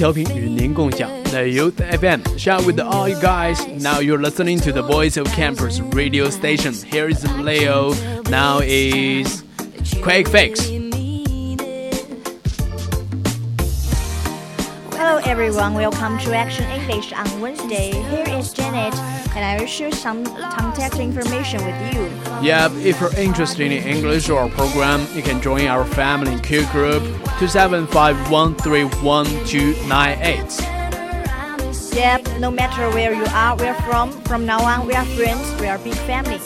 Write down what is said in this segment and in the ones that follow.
调频与您共享 The Youth FM. Shout with all you guys. Now you're listening to the Voice of Campus radio station. Here is Leo. Now is Quick Fix. Hello everyone, welcome to Action English on Wednesday. Here is Janet, and I will share some contact information with you. Yep, if you're interested in English or program, you can join our family Q group 275131298. Yep, no matter where you are, we're from, from now on we are friends, we are big family.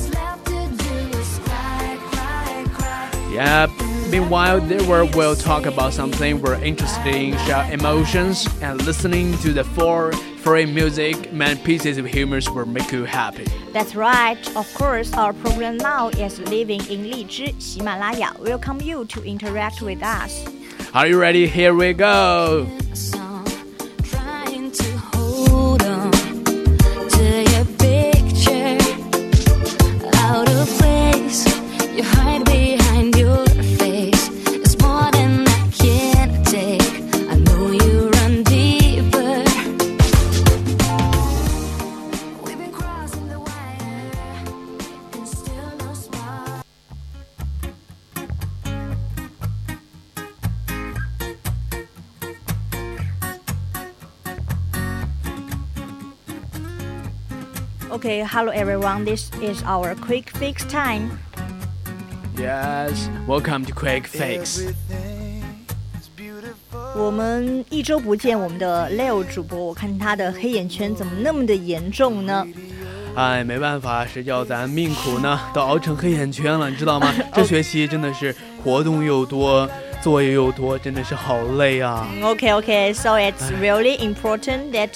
Yep. Meanwhile, there we will talk about something we're interested in, share emotions, and listening to the four free music and pieces of humor will make you happy. That's right. Of course, our program now is living in Lizhi, Himalaya. Welcome you to interact with us. Are you ready? Here we go. Okay, hello everyone. This is our quick fix time. Yes, welcome to Quick Fix. 我们一周不见我们的 Leo 主播，我看他的黑眼圈怎么那么的严重呢？哎，没办法，谁叫咱命苦呢？都熬成黑眼圈了，你知道吗？这学期真的是活动又多，作业又多，真的是好累啊。Okay, okay, so it's really important that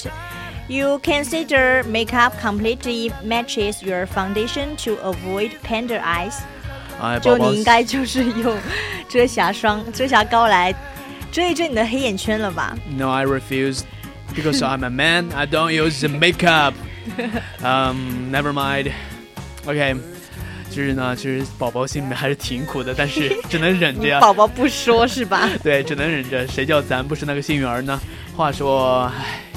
you consider makeup completely matches your foundation to avoid panda eyes。哎，就你应该就是用遮瑕霜、遮瑕膏来遮一遮你的黑眼圈了吧？No, I refuse. Because I'm a man, I don't use makeup. Um, never mind. OK，就是呢，其实宝宝心里面还是挺苦的，但是只能忍着呀。宝宝不说是吧？对，只能忍着。谁叫咱不是那个幸运儿呢？话说，唉。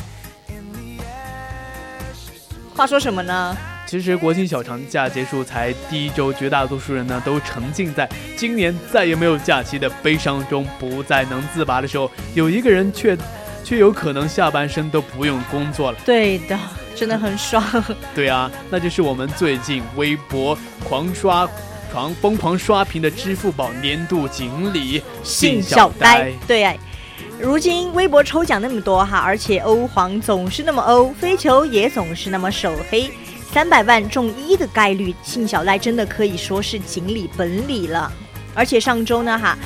话说什么呢？其实国庆小长假结束才第一周，绝大多数人呢都沉浸在今年再也没有假期的悲伤中，不再能自拔的时候，有一个人却，却有可能下半生都不用工作了。对的，真的很爽。对啊，那就是我们最近微博狂刷、狂疯狂刷屏的支付宝年度锦鲤信小呆。对呀。如今微博抽奖那么多哈，而且欧皇总是那么欧，飞球也总是那么手黑，三百万中一的概率，信小赖真的可以说是锦鲤本鲤了。而且上周呢哈，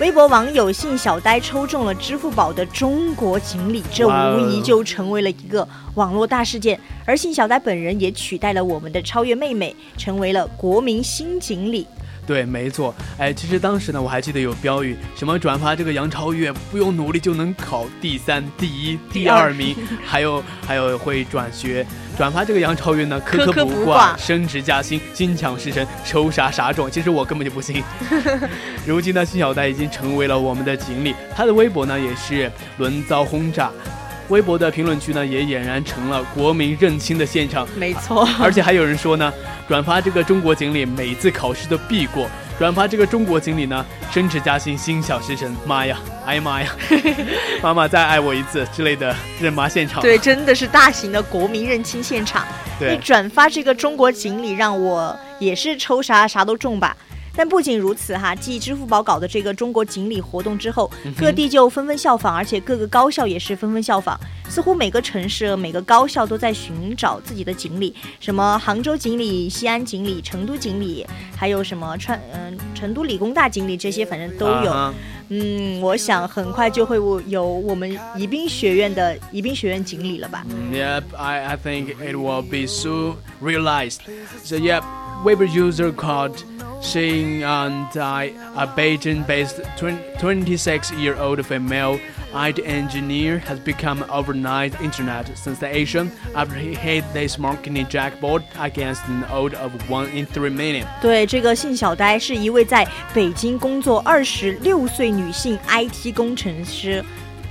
微博网友信小呆抽中了支付宝的中国锦鲤，这无疑就成为了一个网络大事件。而信小呆本人也取代了我们的超越妹妹，成为了国民新锦鲤。对，没错，哎，其实当时呢，我还记得有标语，什么转发这个杨超越不用努力就能考第三、第一、第二名，还有还有会转学，转发这个杨超越呢，科科不挂，升职加薪，心想事成，抽啥啥中。其实我根本就不信。如今呢，辛小呆已经成为了我们的锦鲤，他的微博呢也是轮遭轰炸。微博的评论区呢，也俨然成了国民认亲的现场。没错，而且还有人说呢，转发这个中国锦鲤，每次考试都必过；转发这个中国锦鲤呢，升职加薪，心想事成。妈呀，哎呀妈呀，妈妈再爱我一次之类的认妈现场。对，真的是大型的国民认亲现场。对，你转发这个中国锦鲤，让我也是抽啥啥都中吧。但不仅如此哈，继支付宝搞的这个中国锦鲤活动之后，嗯各地就纷纷效仿，而且各个高校也是纷纷效仿。似乎每个城市、每个高校都在寻找自己的锦鲤，什么杭州锦鲤、西安锦鲤、成都锦鲤，还有什么川嗯、成都理工大锦鲤，这些反正都有。嗯，我想很快就会有我们宜宾学院的宜宾学院锦鲤了吧？Yep, I, I think it will be soon realized. So yep, Weibo user called Xing and I, a Beijing-based 26-year-old female IT engineer, has become overnight internet sensation after he hit this marketing jackpot against an odd of one in three million. 对，这个信小呆是一位在北京工作二十六岁女性 IT 工程师，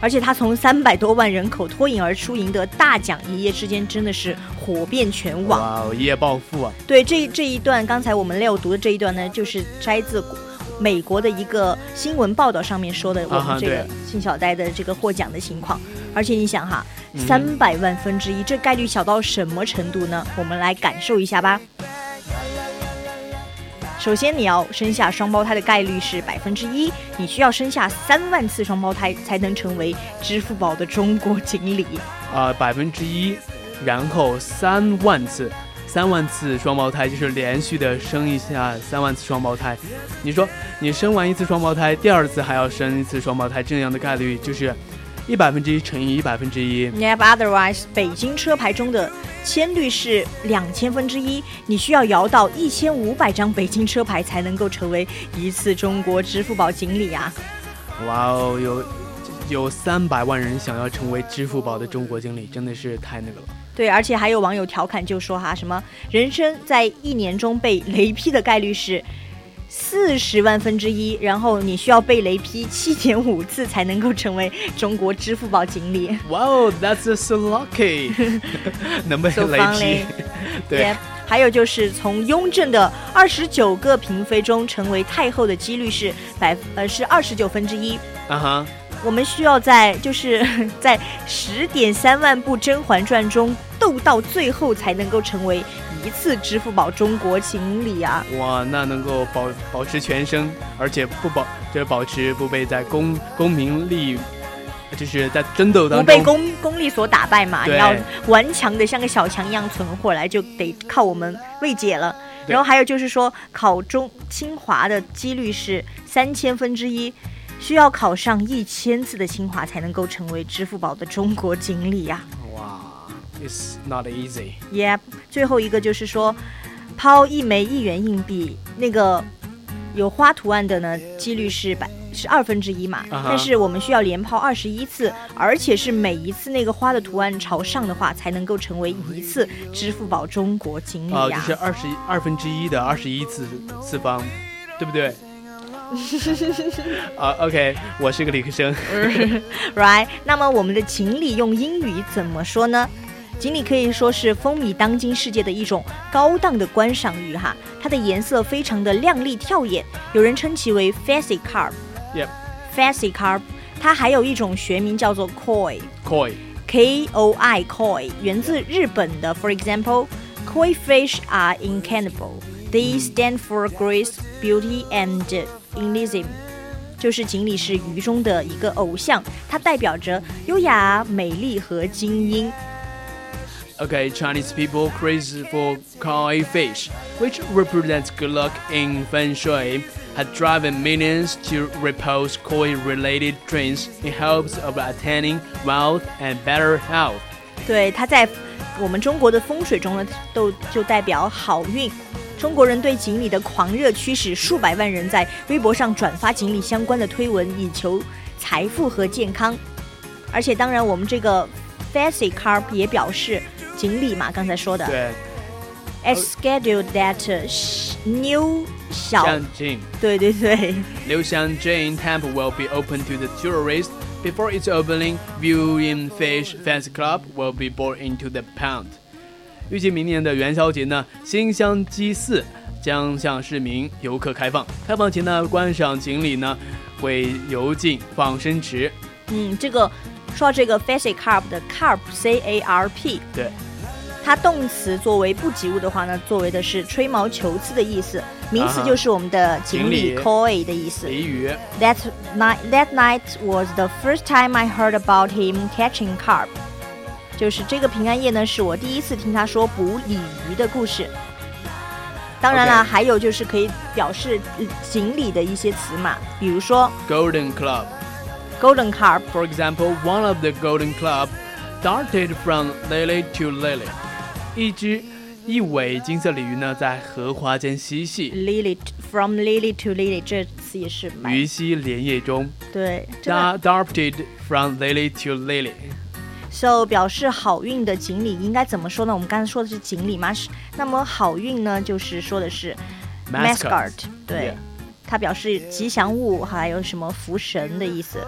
而且他从三百多万人口脱颖而出，赢得大奖，一夜之间真的是火遍全网。哇哦，一夜暴富啊！对，这这一段刚才我们 Leo 读的这一段呢，就是摘自美国的一个新闻报道上面说的我们这个对信小呆的这个获奖的情况。而且你想哈，嗯三百万分之一，这概率小到什么程度呢？我们来感受一下吧。首先，你要生下双胞胎的概率是百分之一，你需要生下三万次双胞胎才能成为支付宝的中国锦鲤。啊，百分之一，然后三万次，三万次双胞胎就是连续的生一下三万次双胞胎。你说你生完一次双胞胎，第二次还要生一次双胞胎，这样的概率就是一百分之一乘以一百分之一。Yep, otherwise，北京车牌中的签率是两千分之一，你需要摇到一千五百张北京车牌才能够成为一次中国支付宝锦鲤啊！哇哦，有有三百万人想要成为支付宝的中国经理，真的是太那个了。对，而且还有网友调侃就说哈，什么人生在一年中被雷劈的概率是四十万分之一，然后你需要被雷劈七点五次才能够成为中国支付宝锦鲤。哇哦，That's so lucky，能被雷劈。对还有就是从雍正的二十九个嫔妃中成为太后的几率是百呃是二十九分之一。啊哈，我们需要在就是 在十点三万部《甄嬛传》中斗到最后，才能够成为一次支付宝中国锦鲤啊！哇，那能够保保持全身，而且不保就是保持不被在公公名利，就是在争斗当中不被功功利所打败嘛，你要顽强的像个小强一样存活来，就得靠我们魏姐了。然后还有就是说，考中清华的几率是三千分之一，需要考上一千次的清华才能够成为支付宝的中国锦鲤呀、哇，It's not easy。Yep，最后一个就是说，抛一枚一元硬币，那个有花图案的呢，几率是百是二分之一嘛但是我们需要连抛二十一次，而且是每一次那个花的图案朝上的话，才能够成为一次支付宝中国锦鲤啊，呀、就是二十二分之一的二十一次次方，对不对？啊，OK，我是个理科生。right？那么我们的锦鲤用英语怎么说呢？锦鲤可以说是风靡当今世界的一种高档的观赏鱼哈，它的颜色非常的亮丽跳眼，有人称其为 fancy carp。Yep fancy carp，它还有一种学名叫做 koi。Koi，K O I koi 源自日本的，For example, koi fish are incannibal. They stand for grace, beauty, and elitism. 就是锦鲤是鱼中的一个偶像，它代表着优雅、美丽和精英。 Okay, Chinese people crazy for koi fish, which represents good luck in feng shui, had driven millions to repose koi-related dreams in hopes of attaining wealth and better health. 对，它在我们中国的风水中呢，都就代表好运。 中国人对锦鲤的狂热驱使数百万人在微博上转发锦鲤相关的推文，以求财富和健康。而且，当然，我们这个 fancy carp 也表示锦鲤嘛，刚才说的对， ，as scheduled that new 小，象征。对对对， Liu Xiangjing Temple will be open to the tourists. Before its opening, viewing fish fancy club will be brought into the pond. 预计明年的元宵节呢，新香积寺将向市民游客开放。开放前呢，观赏锦鲤呢会游进放生池。嗯，这个说到这个 fancy carp 的 carp C A R P，对，它动词作为不及物的话呢，作为的是吹毛求疵的意思；名词就是我们的锦鲤 koi 的意思。俚语。That night, that night was the first time I heard about him catching carp。就是这个平安夜呢，是我第一次听他说捕鲤鱼的故事。当然了还有就是可以表示呃锦鲤的一些词嘛，比如说 Golden Club. golden carp。For example, one of the Golden Club darted from lily to lily. 一只一尾金色鲤鱼呢，在荷花间嬉戏，Lily from lily to lily 这词也是蛮鱼戏莲叶中。对，darted from lily to lily. So 表示好运的锦鲤应该怎么说呢？我们刚才说的是锦鲤嘛，是那么好运呢，就是说的是 Mascot 对 Yeah，它表示吉祥物，还有什么福神的意思。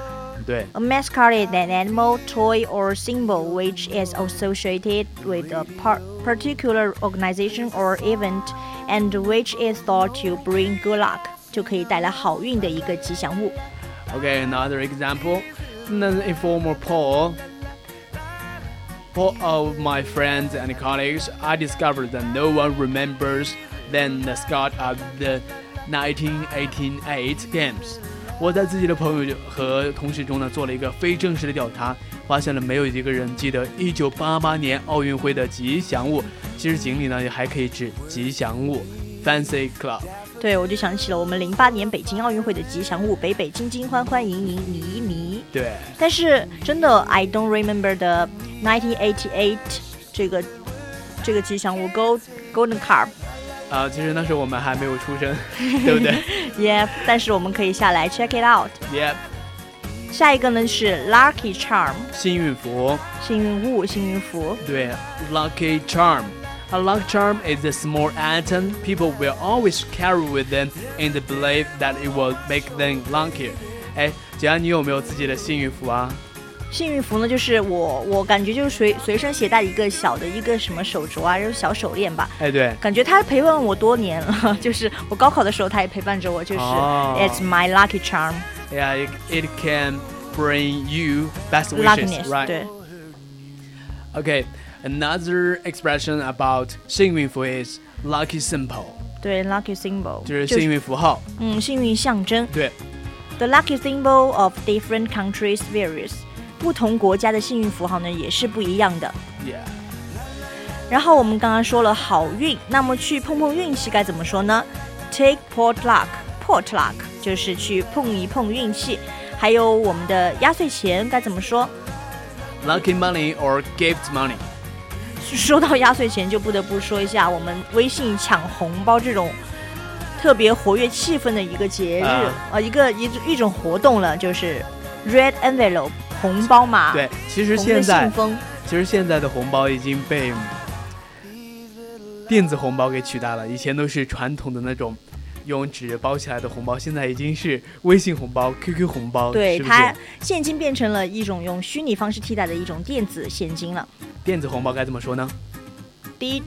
对 A mascot is an animal, toy, or symbol which is associated with a par- particular organization or event, and which is thought to bring good luck，就可以带来好运的一个吉祥物。 Okay, another example. Another informal poll. For of my friends and colleagues, I discovered that no one remembers the mascot of the 1988 Games. 我在自己的朋友和同事中呢做了一个非正式的调查，发现了没有一个人记得1988年奥运会的吉祥物。其实锦鲤呢也还可以指吉祥物，Fancy Club。对，我就想起了我们零八年北京奥运会的吉祥物“北北京京欢欢迎迎妮妮对，”，但是真的，I don't remember the 1988这个这个吉祥物 Gold Golden Carp。啊、其实那时候我们还没有出生，对不对 Yeah，但是我们可以下来 check it out。？Yep，下一个呢是 Lucky Charm，幸运符。幸运物、幸运符。对，lucky charm。A lucky charm is a small item people will always carry with them in the belief that it will make them luckier。哎，姐安，你有没有自己的幸运符啊？幸运符呢，就是我我感觉就是随随身携带一个小的一个什么手镯啊，就是小手链吧。哎，对，感觉它陪伴我多年了，就是我高考的时候，它也陪伴着我，就是、哦 It's my lucky charm。 Yeah, it, it can bring you best wishes, luckiness， right? 对， Okay, another expression about 幸运符 is lucky symbol，对，lucky symbol 就是幸运符号。嗯幸运象征。对 The lucky symbol of different countries varies，不同国家的幸运符号呢也是不一样的。 ，Yeah，然后我们刚刚说了好运，那么去碰碰运气该怎么说呢？Take port luck，port luck 就是去碰一碰运气。还有我们的压岁钱该怎么说？ lucky money or gift money。 说到压岁钱，就不得不说一下我们微信抢红包这种特别活跃气氛的一个节日，啊。呃，一个一一种活动了，就是 red envelope 红包嘛，对，其实现在，其实现在的红包已经被电子红包给取代了，以前都是传统的那种用纸包起来的红包，现在已经是微信红包、QQ 红包，是是对它现金变成了一种用虚拟方式替代的一种电子现金了。电子红包该怎么说呢，？Digital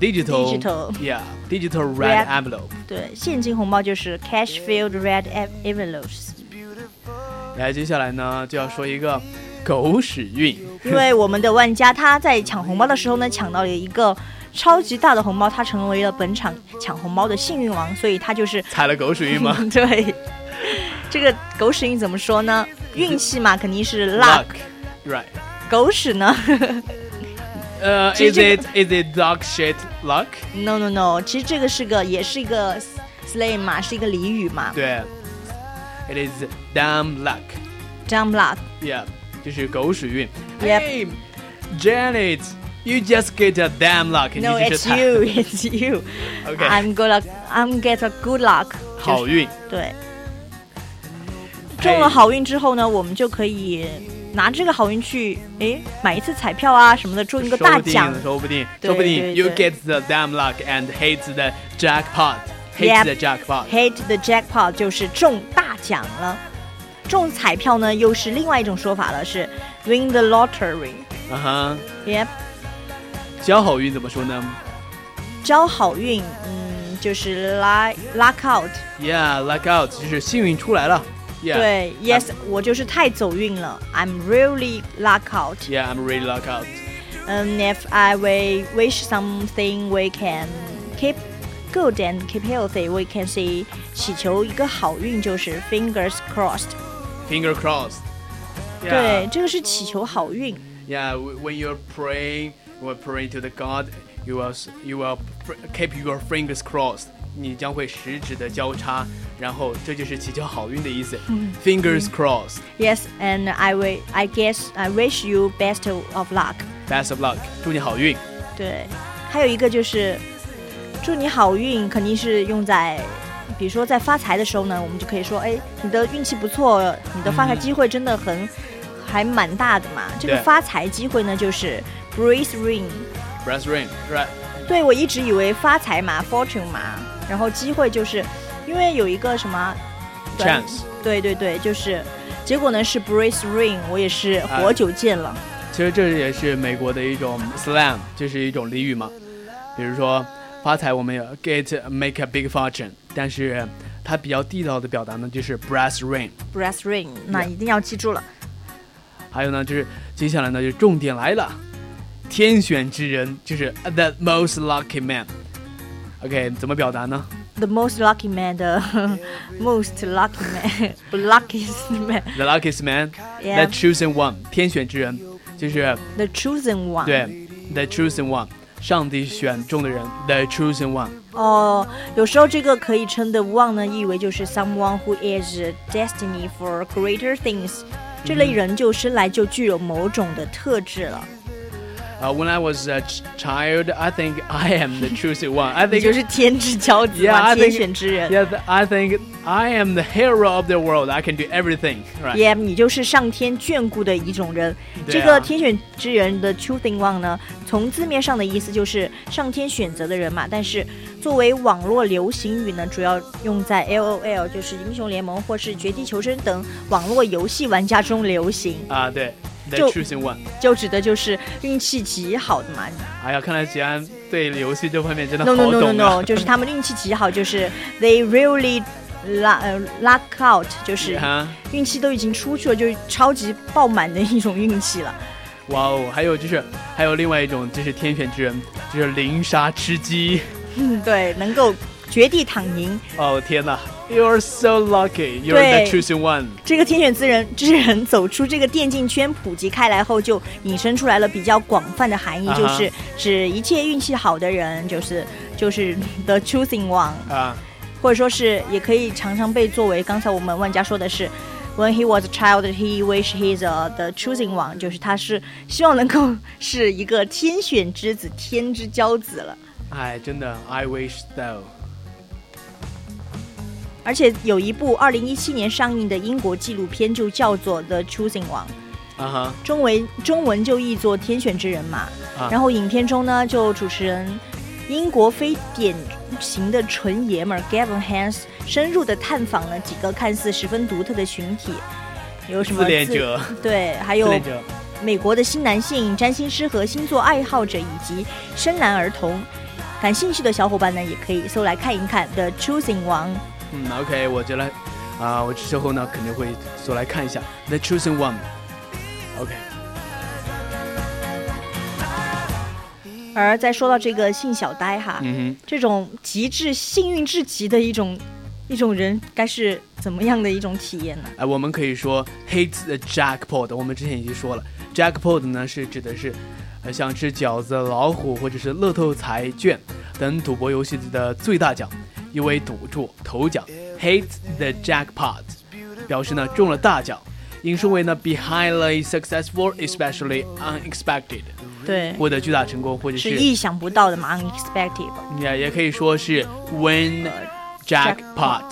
Digital yeah，digital Red red envelope。对，现金红包就是 cash filled red en- envelopes。来，接下来呢就要说一个狗屎运，因为我们的万家他在抢红包的时候呢，抢到了一个超级大的红包，他成为了本场抢红包的幸运王，所以他就是踩了狗屎运吗 对。这个狗屎运怎么说呢？运气嘛，肯定是 luck。right？狗屎呢 呃、其实 i s it is it dog shit luck？？No No No，其实这个是个也是一个 slang 嘛，是一个俚语嘛。对，it is damn luck。Dumb luck。Yeah，就是狗屎运。Yep. Hey, Janet, you just get a damn luck. No, 你就 it's 是踩 you, it's you. OK， I'm gonna, I'm get a good luck. 好运。对。中了好运之后呢，我们就可以拿这个好运去，诶，买一次彩票啊什么的，中一个说不定大奖。说不定，对说不定对 you 对 get the damn luck and hit the jackpot. Hit Yep. the jackpot. Hit the jackpot 就是中大奖了。中彩票呢，又是另外一种说法了，是 win the lottery。嗯哼， Yep， 交好运怎么说呢招好运，嗯，就是 luck luck out。 ？Yeah, luck out，就是幸运出来了。Yeah. 对，Yes，我就是太走运了，I'm really luck out。 Yeah, I'm really luck out. 嗯，If I we wish something we can keep good and keep healthy, we can say 祈求一个好运就是 fingers crossed。 Finger crossed. 对 Yeah.，这个是祈求好运。 Yeah, w- when you're praying, you are praying to the God, you will s- you will fr- keep your fingers crossed. 你将会十指的交叉，然后这就是祈求好运的意思。Fingers crossed. Yes, and I will. I guess I wish you best of luck. Best of luck. 祝你好运。对，还有一个就是祝你好运，肯定是用在，比如说在发财的时候呢，我们就可以说，哎，你的运气不错，你的发财机会真的很、 还蛮大的嘛。这个发财机会呢，就是 breeze ring。Brass ring. Right. 对我一直以为发财嘛，fortune 嘛，然后机会就是因为有一个什么对 Chance. 对对对，就是结果呢是 breeze ring，我也是活久见了。其实这也是美国的一种 slang，这是一种俚语嘛。比如说发财，我们有 get make a big fortune，但是它比较地道的表达呢，就是 brass ring。breeze ring，那一定要记住了。还有呢，就是接下来呢，就重点来了，天选之人就是 the most lucky man。OK，怎么表达呢 The most lucky man 的 most lucky man，luckiest man， ？The luckiest man，the Yeah chosen one，天选之人，就是 the chosen one。对 the chosen one，上帝选中的人，the chosen one。哦，有时候这个可以称的 one 呢，意为就是 someone who is destiny for greater things。 这类人就生来就具有某种的特质了，Uh, when I was a ch- child, I think I am the chosen one. I think 就是天之骄子 Yeah, 嘛，I 天 think- 选之人。Yeah, th- I think I am the hero of the world. I can do everything. Right. Yeah，你就是上天眷顾的一种人。啊这个天选之人的 choosing one 呢，从字面上的意思就是上天选择的人嘛。但是作为网络流行语呢，主要用在 LOL，就是英雄联盟或是绝地求生等网络游戏玩家中流行，啊，对，the 就 chosen one。就指的就是运气极好的嘛。哎呀，看来吉安对游戏这方面真的 No no no no 啊 no，就是他们运气极好，就是 they really luck 呃 luck out，就是啊，运气都已经出去了，就是超级爆满的一种运气了。哇哦，还有就是还有另外一种就是天选之人，就是零杀吃鸡。嗯，对，能够绝地躺赢。哦天哪，You're so lucky. You're the chosen one. 这个天选之人之人走出这个电竞圈普及开来后，就引申出来了比较广泛的含义，就是指一切运气好的人，就是就是 the choosing one，啊，或者说是也可以常常被作为刚才我们万家说的是。When he was a child, he wished he's a, the choosing one，就是他是希望能够是一个天选之子、天之骄子了。哎，真的，I wish so. 而且有一部二零一七年上映的英国纪录片就叫做《The Choosing One》，啊哈，中文中文就译作“天选之人”嘛。啊然后影片中呢，就主持人英国非典型的纯爷们儿 Gavin Hans 深入的探访了几个看似十分独特的群体，有什么自恋者，对，还有。美国的新男性、占星师和星座爱好者以及深蓝儿童。感兴趣的小伙伴呢，也可以搜来看一看《The Choosing One》。嗯，OK，我觉得啊，我之后呢肯定会搜来看一下 The Choosing One。OK，而再说到这个信小呆哈，嗯这种极致幸运至极的一种一种人，该是怎么样的一种体验呢？哼，哎，我们可以说 hate the jackpot。我们之前已经说了，jackpot 呢是指的是，呃，像吃饺子、老虎或者是乐透彩券等赌博游戏的最大奖，因为赌注头奖。hate the jackpot 表示呢中了大奖，引申为呢 be highly successful, especially unexpected，对，获得巨大成功或者是是意想不到的嘛，unexpected。也也可以说是 win jackpot。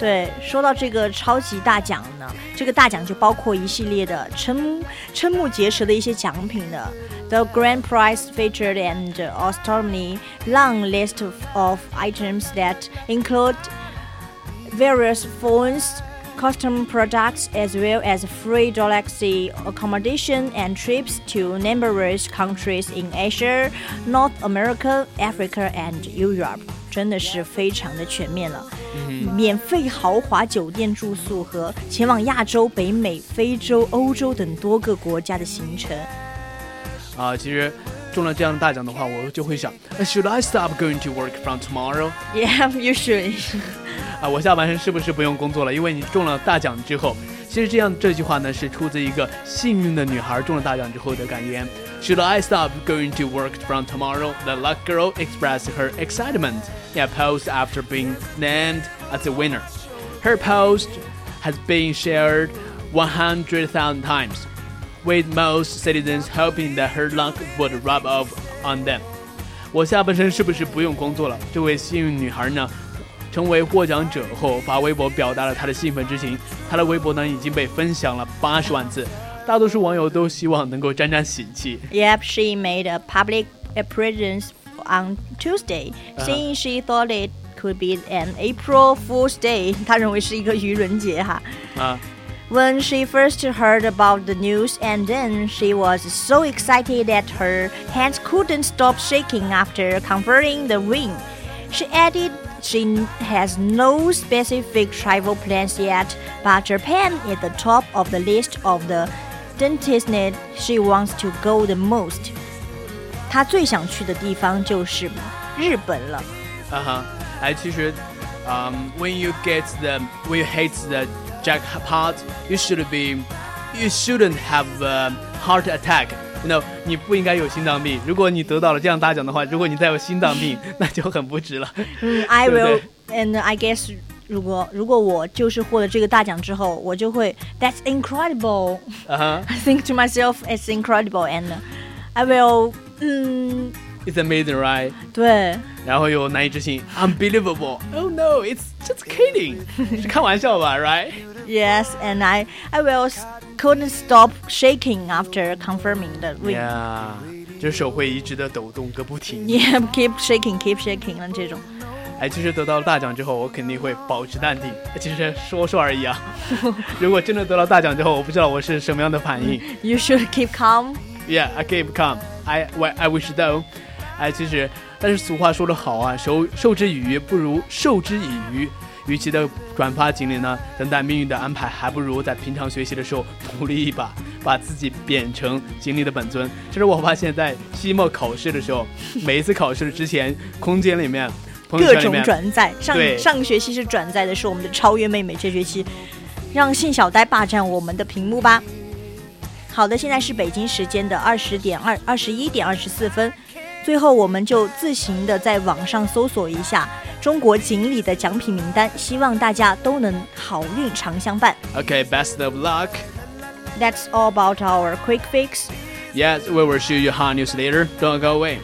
对，说到这个超级大奖呢，这个大奖就包括一系列的瞠目瞠目结舌的一些奖品的。The grand prize featured an astronomy long list of items that include various phones, custom products, as well as free galaxy accommodation and trips to numerous countries in Asia, North America, Africa, and Europe. 真的是非常的全面了，免费豪华酒店住宿和前往亚洲、北美、非洲、欧洲等多个国家的行程。啊，其实 中了这样的大奖的话，我就会想，Should I stop going to work from tomorrow？ Yeah, you should. 啊，我下半身是不是不用工作了？因为你中了大奖之后，其实这样这句话呢是出自一个幸运的女孩中了大奖之后的感言。Should I stop going to work from tomorrow? The luck girl expressed her excitement in a post after being named as the winner. Her post has been shared 100,000 times, with most citizens hoping that her luck would rub off on them. 我下半身是不是不用工作了？这位幸运女孩呢，成为获奖者后发微博表达了她的兴奋之情。她的微博呢已经被分享了八十万次，大多数网友都希望能够沾沾喜气。 Yep, she made a public appearance on Tuesday, saying she thought it could be an April Fool's Day. 她认为是一个愚人节哈。啊， When she first heard about the news, and then she was so excited that her hands couldn't stop shaking after conferring the win. She added she has no specific travel plans yet, but Japan is the top of the list of the destination she wants to go the most. 她最想去的地方就是日本了。啊哈，哎，其实，嗯、w h e n you get the when you hit the jackpot, you should be, you shouldn't have a heart attack. You know，你不应该有心脏病。如果你得到了这样大奖的话，如果你再有心脏病，那就很不值了。嗯，I 对不 will 对 and I guess 如果如果我就是获得这个大奖之后，我就会 That's incredible. 啊哈 I think to myself it's incredible and I will 嗯，It's amazing, right? 对然后又难以置信，unbelievable. Oh no, it's just kidding. 是开玩笑吧，right? yes and I I will s- couldn't stop shaking after confirming the win. Yeah，这手会一直的抖动个不停。 Yeah, keep shaking, keep shaking 的这种。哎，其实得到了大奖之后，我肯定会保持淡定。其实说说而已啊。如果真的得到大奖之后，我不知道我是什么样的反应。 You should keep calm. Yeah, I keep calm. I I wish though. 哎，其实，但是俗话说得好啊，受受之以鱼不如授之以渔。 与其的转发锦鲤呢，等待命运的安排，还不如在平常学习的时候努力一把，把自己变成锦鲤的本尊。这是我发现，在期末考试的时候，每一次考试之前，空间里面、朋友各种圈里面，转载。上上个学期是转载的是我们的超越妹妹，这学期让信小呆霸占我们的屏幕吧。好的，现在是北京时间的二十点二二十一点二十四分。最后，我们就自行的在网上搜索一下中国锦鲤的奖品名单，希望大家都能好运常相伴。 Okay, best of luck. That's all about our quick fix. Yes, we will show you hot news later. Don't go away.